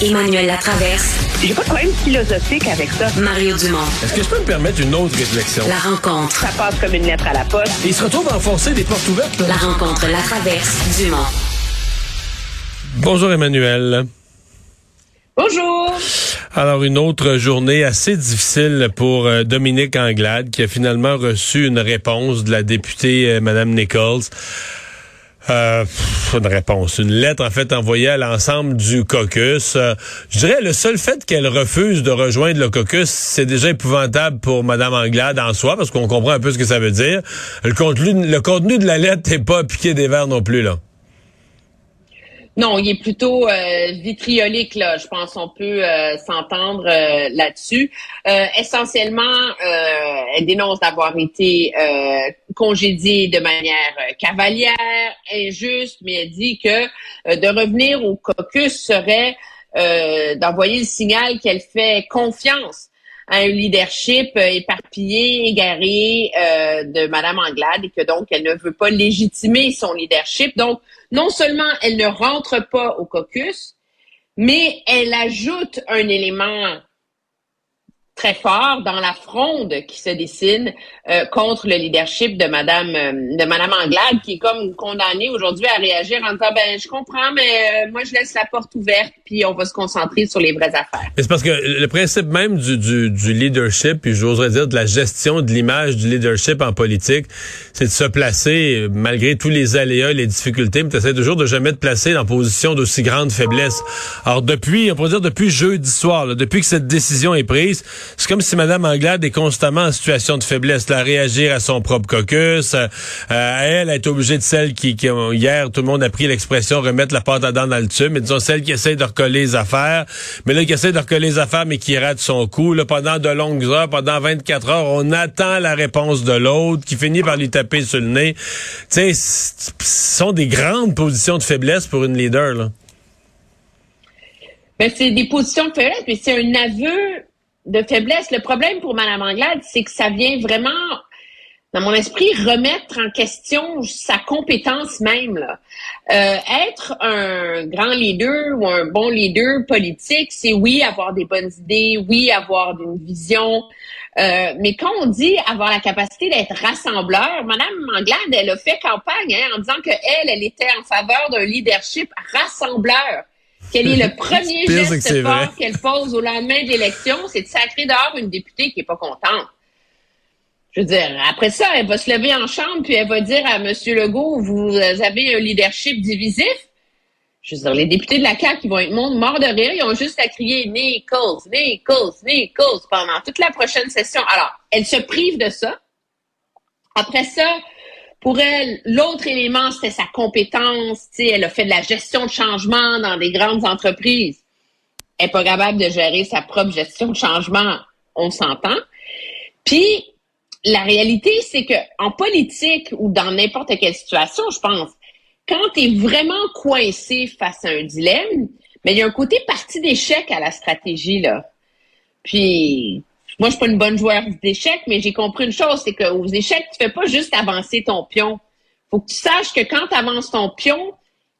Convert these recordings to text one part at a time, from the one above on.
Emmanuel Latraverse. J'ai pas de problème philosophique avec ça. Mario Dumont. Est-ce que je peux me permettre une autre réflexion? La rencontre. Ça passe comme une lettre à la poste. Et il se retrouve à enfoncer des portes ouvertes. Là. La rencontre, la traverse, Dumont. Bonjour Emmanuel. Bonjour. Alors, une autre journée assez difficile pour euh, Dominique Anglade, qui a finalement reçu une réponse de la députée euh, Madame Nichols. Euh, une réponse, une lettre en fait envoyée à l'ensemble du caucus. Euh, je dirais le seul fait qu'elle refuse de rejoindre le caucus, c'est déjà épouvantable pour Madame Anglade en soi, parce qu'on comprend un peu ce que ça veut dire. Le contenu, le contenu de la lettre n'est pas piqué des verres non plus là. Non, il est plutôt euh, vitriolique, là. Je pense qu'on peut euh, s'entendre euh, là-dessus. essentiellement, elle dénonce d'avoir été congédiée de manière cavalière, injuste, mais elle dit que de revenir au caucus serait d'envoyer le signal qu'elle fait confiance un leadership éparpillé, égaré de Madame Anglade et que donc elle ne veut pas légitimer son leadership. Donc, non seulement elle ne rentre pas au caucus, mais elle ajoute un élément très fort dans la fronde qui se dessine euh, contre le leadership de Madame euh, de Madame Anglade, qui est comme condamnée aujourd'hui à réagir en disant ben je comprends, mais euh, moi je laisse la porte ouverte, puis on va se concentrer sur les vraies affaires. C'est parce que le principe même du, du, du leadership, puis j'oserais dire de la gestion de l'image du leadership en politique, c'est de se placer malgré tous les aléas, les difficultés, mais tu essaies toujours de jamais te placer en position d'aussi grande faiblesse. Alors depuis, on pourrait dire depuis jeudi soir, là, depuis que cette décision est prise c'est comme si Mme Anglade est constamment en situation de faiblesse, là, à réagir à son propre caucus. Euh, elle est obligée de celle qui, qui, hier, tout le monde a pris l'expression remettre la pâte à dents dans le tube, mais disons celle qui essaie de recoller les affaires, mais là, qui essaie de recoller les affaires, mais qui rate son coup. Là, pendant de longues heures, pendant 24 heures, on attend la réponse de l'autre, qui finit par lui taper sur le nez. Tu sais, ce sont des grandes positions de faiblesse pour une leader, là. Ben, c'est des positions de faiblesse, mais c'est un aveu de faiblesse. Le problème pour Mme Anglade, c'est que ça vient vraiment, dans mon esprit, remettre en question sa compétence même. Euh, être un grand leader ou un bon leader politique, c'est oui, avoir des bonnes idées, oui, avoir une vision. Euh, mais quand on dit avoir la capacité d'être rassembleur, Mme Anglade, elle a fait campagne hein, en disant qu'elle, elle était en faveur d'un leadership rassembleur. Quel est le premier geste fort qu'elle pose au lendemain de l'élection? C'est de sacrer dehors une députée qui est pas contente. Je veux dire, après ça, elle va se lever en chambre puis elle va dire à M. Legault, vous avez un leadership divisif. Je veux dire, les députés de la CAQ, qui vont être morts de rire, ils ont juste à crier Nichols, Nichols, Nichols pendant toute la prochaine session. Alors, elle se prive de ça. Après ça, pour elle, l'autre élément, c'était sa compétence. elle a fait de la gestion de changement dans des grandes entreprises. Elle n'est pas capable de gérer sa propre gestion de changement, on s'entend. Puis, la réalité, c'est que en politique ou dans n'importe quelle situation, je pense, quand tu es vraiment coincé face à un dilemme, mais il y a un côté partie d'échec à la stratégie, là. Puis, moi, je suis pas une bonne joueur d'échecs, mais j'ai compris une chose, c'est qu'aux échecs, tu fais pas juste avancer ton pion. Faut que tu saches que quand tu avances ton pion,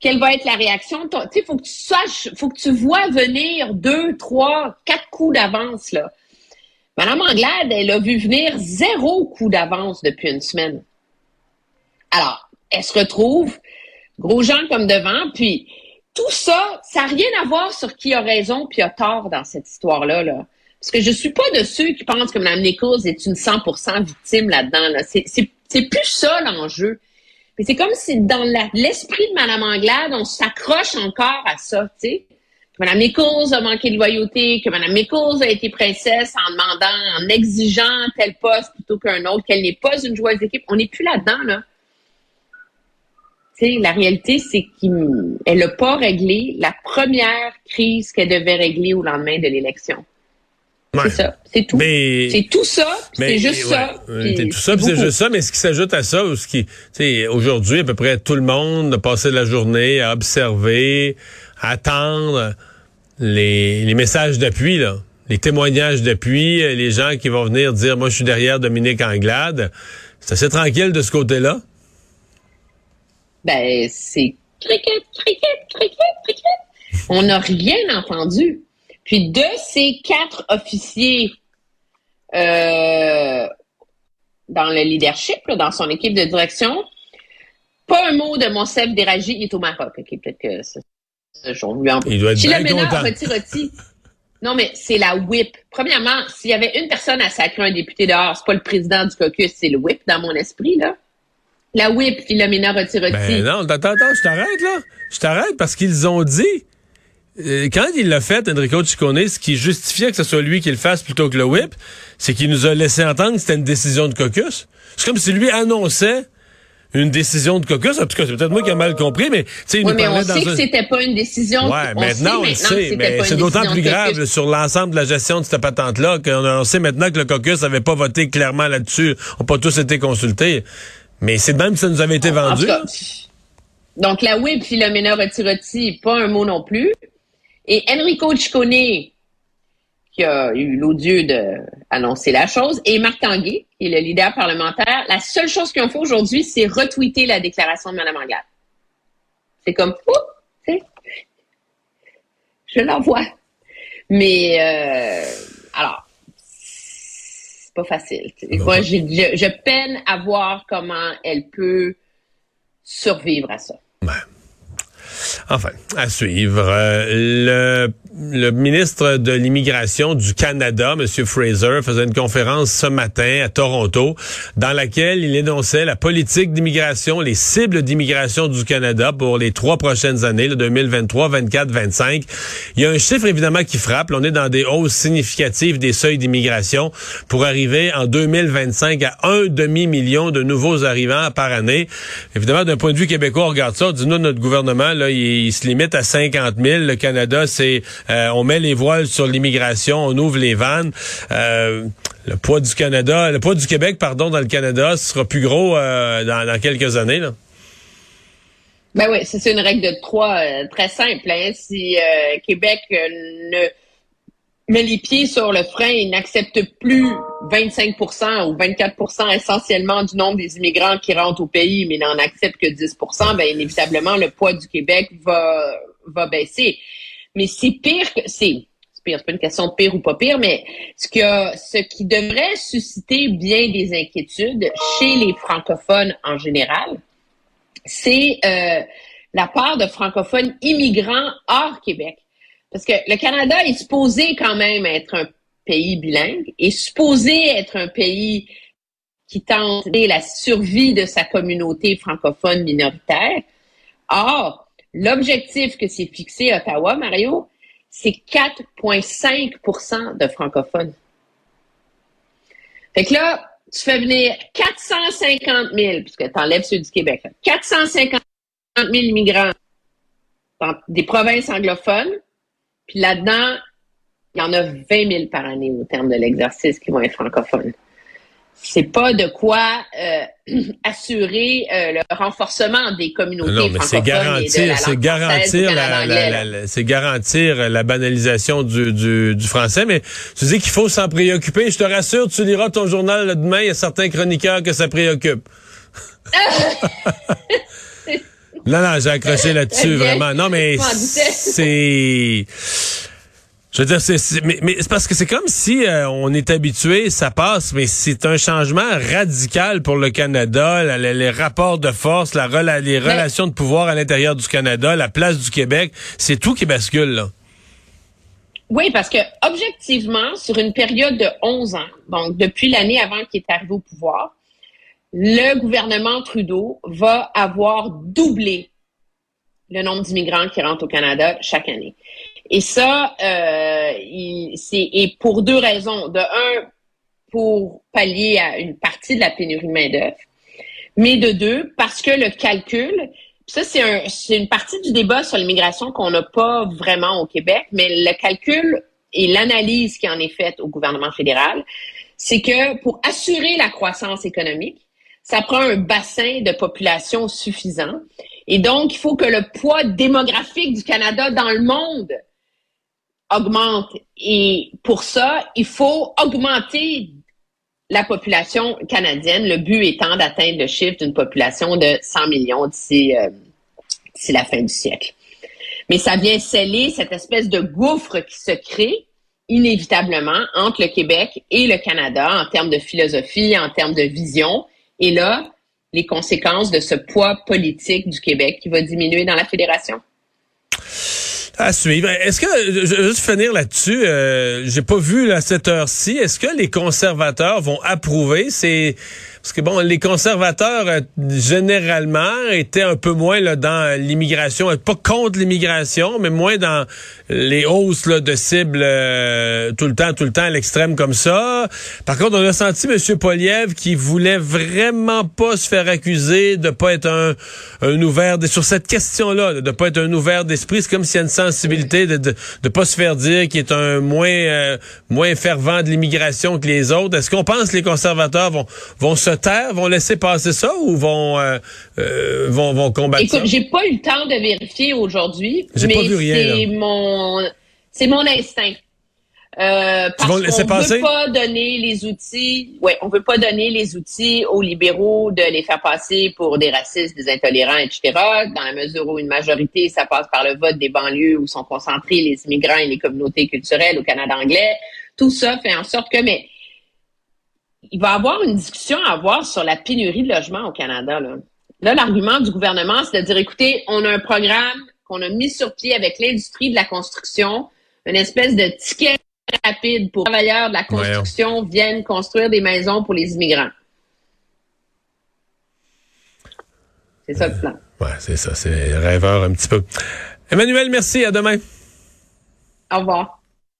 quelle va être la réaction. Sais, faut que tu saches, faut que tu vois venir deux, trois, quatre coups d'avance, là. Madame Anglade, elle a vu venir zéro coup d'avance depuis une semaine. Alors, elle se retrouve, gros gens comme devant, puis tout ça, ça n'a rien à voir sur qui a raison puis a tort dans cette histoire-là. Là. Parce que je suis pas de ceux qui pensent que Mme Nichols est une 100% victime là-dedans. Là. C'est plus ça l'enjeu. Mais c'est comme si dans l'esprit de Mme Anglade, on s'accroche encore à ça. Que Mme Nichols a manqué de loyauté, que Mme Nichols a été princesse en demandant, en exigeant tel poste plutôt qu'un autre, qu'elle n'est pas une joueuse d'équipe. On n'est plus là-dedans, la réalité, c'est qu'elle n'a pas réglé la première crise qu'elle devait régler au lendemain de l'élection. C'est ça. C'est tout. C'est tout ça. C'est juste ça. C'est tout ça, c'est juste ça. Mais ce qui s'ajoute à ça, ce qui, aujourd'hui, à peu près tout le monde a passé la journée à observer, à attendre les, les messages d'appui, là. Les témoignages d'appui, les gens qui vont venir dire, moi, je suis derrière Dominique Anglade. C'est assez tranquille de ce côté-là? Ben, c'est cricket, cricket, cricket, cricket. On n'a rien entendu. Puis de ces quatre officiers euh, dans le leadership, dans son équipe de direction, pas un mot de mon Déragi, il est au Maroc. OK, peut-être que c'est Il doit être bien content. Roti, Non, mais c'est la whip. Premièrement, s'il y avait une personne à sacrer un député dehors, c'est pas le président du caucus, c'est le whip dans mon esprit, là. La whip, Philomena Roti-Roti. Ben non, attends, attends, je t'arrête, là. Je t'arrête parce qu'ils ont dit quand il l'a fait, Enrico Ciccone, ce qui justifiait que ce soit lui qui le fasse plutôt que le whip, c'est qu'il nous a laissé entendre que c'était une décision de caucus. C'est comme si lui annonçait une décision de caucus. En tout cas, c'est peut-être moi qui ai mal compris, mais tu sais, il oui, nous mais on dans sait que c'était pas une décision. Ouais, on maintenant on le sait, mais c'est d'autant plus grave sur l'ensemble de la gestion de cette patente-là qu'on sait maintenant que le caucus n'avait pas voté clairement là-dessus. On n'a pas tous été consultés. Mais c'est même que ça nous avait été vendu. donc la whip Philomena Roti-Roti, pas un mot non plus. Et Enrico Ciccone, qui a eu l'odieux d'annoncer la chose, et Marc Tanguay, qui est le leader parlementaire, la seule chose qu'ils ont fait aujourd'hui, c'est retweeter la déclaration de Mme Anglade. C'est comme, oh, je l'envoie. Mais, euh, alors, c'est pas facile. Moi, je, je, peine à voir comment elle peut survivre à ça. Enfin, à suivre. Euh, le, ministre de l'Immigration du Canada, M. Fraser, faisait une conférence ce matin à Toronto dans laquelle il énonçait la politique d'immigration, les cibles d'immigration du Canada pour les trois prochaines années, le 2023, 24, 25. Il y a un chiffre évidemment qui frappe. on est dans des hausses significatives des seuils d'immigration pour arriver en 2025 à un demi-million de nouveaux arrivants par année. Évidemment, d'un point de vue québécois, on regarde ça, dit nous, notre gouvernement, là, se limite à 50 000. Le Canada, c'est euh, on met les voiles sur l'immigration, on ouvre les vannes. Euh, le poids du Canada, le poids du Québec, pardon, dans le Canada sera plus gros euh, dans, quelques années. Ben oui, c'est une règle de trois très simple. Hein. Si Québec ne met les pieds sur le frein et n'accepte plus 25% ou 24% essentiellement du nombre des immigrants qui rentrent au pays, mais n'en accepte que 10% ben inévitablement, le poids du Québec va, va baisser. Mais c'est pire que... C'est pire, c'est pas une question de pire ou pas pire, mais ce, que, ce qui devrait susciter bien des inquiétudes chez les francophones en général, c'est euh, la part de francophones immigrants hors Québec. Parce que le Canada est supposé quand même être un pays bilingue, est supposé être un pays qui tente la survie de sa communauté francophone minoritaire. Or, l'objectif que s'est fixé Ottawa, Mario, c'est 4,5% de francophones. Fait que là, tu fais venir 450 000, puisque tu enlèves ceux du Québec, 450 000 immigrants dans des provinces anglophones, puis là-dedans, il y en a 20 000 par année au terme de l'exercice qui vont être francophones. C'est pas de quoi euh, assurer euh, le renforcement des communautés non, mais c'est garantir, c'est garantir la, c'est garantir la banalisation du, du, du, français. Mais tu dis qu'il faut s'en préoccuper. Je te rassure, tu liras ton journal demain. Il y a certains chroniqueurs que ça préoccupe. Non, non, j'ai accroché là-dessus, vraiment. Non, mais c'est... Je veux dire, c'est, mais, mais c'est parce que c'est comme si euh, on est habitué, ça passe, mais c'est un changement radical pour le Canada, les rapports de force, la, les relations de pouvoir à l'intérieur du Canada, la place du Québec, c'est tout qui bascule là. Oui, parce que objectivement, sur une période de 11 ans, donc depuis l'année avant qu'il est arrivé au pouvoir, le gouvernement Trudeau va avoir doublé le nombre d'immigrants qui rentrent au Canada chaque année. Et ça, euh, c'est et pour deux raisons. De un, pour pallier à une partie de la pénurie de main-d'œuvre, mais de deux, parce que le calcul, ça c'est un, c'est une partie du débat sur l'immigration qu'on n'a pas vraiment au Québec, mais le calcul et l'analyse qui en est faite au gouvernement fédéral, c'est que pour assurer la croissance économique, ça prend un bassin de population suffisant. Et donc, il faut que le poids démographique du Canada dans le monde augmente. Et pour ça, il faut augmenter la population canadienne, le but étant d'atteindre le chiffre d'une population de 100 millions d'ici euh, la fin du siècle. Mais ça vient sceller cette espèce de gouffre qui se crée inévitablement entre le Québec et le Canada en termes de philosophie, en termes de vision. Et là, les conséquences de ce poids politique du Québec qui va diminuer dans la fédération? À suivre. Est-ce que, je vais juste finir là-dessus, euh, j'ai pas vu à cette heure-ci, est-ce que les conservateurs vont approuver ces parce que bon, les conservateurs euh, généralement étaient un peu moins là, dans l'immigration, pas contre l'immigration, mais moins dans les hausses là, de cibles euh, tout le temps, tout le temps à l'extrême comme ça. Par contre, on a senti M. Poliev qui voulait vraiment pas se faire accuser de pas être un, un ouvert sur cette question-là, de pas être un ouvert d'esprit. C'est comme s'il y a sensibilité de, de pas se faire dire qu'il est un moins euh, moins fervent de l'immigration que les autres. Est-ce qu'on pense que les conservateurs vont vont se taire, vont laisser passer ça ou vont euh, euh, vont, vont combattre Écoute, j'ai pas eu le temps de vérifier aujourd'hui, mais c'est mon c'est mon instinct. Euh, parce qu'on ne veut pas donner les outils, ouais, on veut pas donner les outils aux libéraux de les faire passer pour des racistes, des intolérants, etc. Dans la mesure où une majorité, ça passe par le vote des banlieues où sont concentrés les immigrants et les communautés culturelles au Canada anglais. Tout ça fait en sorte que, mais il va y avoir une discussion à avoir sur la pénurie de logements au Canada. Là, l'argument du gouvernement, c'est de dire, écoutez, on a un programme qu'on a mis sur pied avec l'industrie de la construction, une espèce de ticket rapide pour les travailleurs de la construction viennent construire des maisons pour les immigrants. C'est ça le plan. Ouais, c'est ça, c'est rêveur un petit peu. Emmanuel, merci, à demain. Au revoir.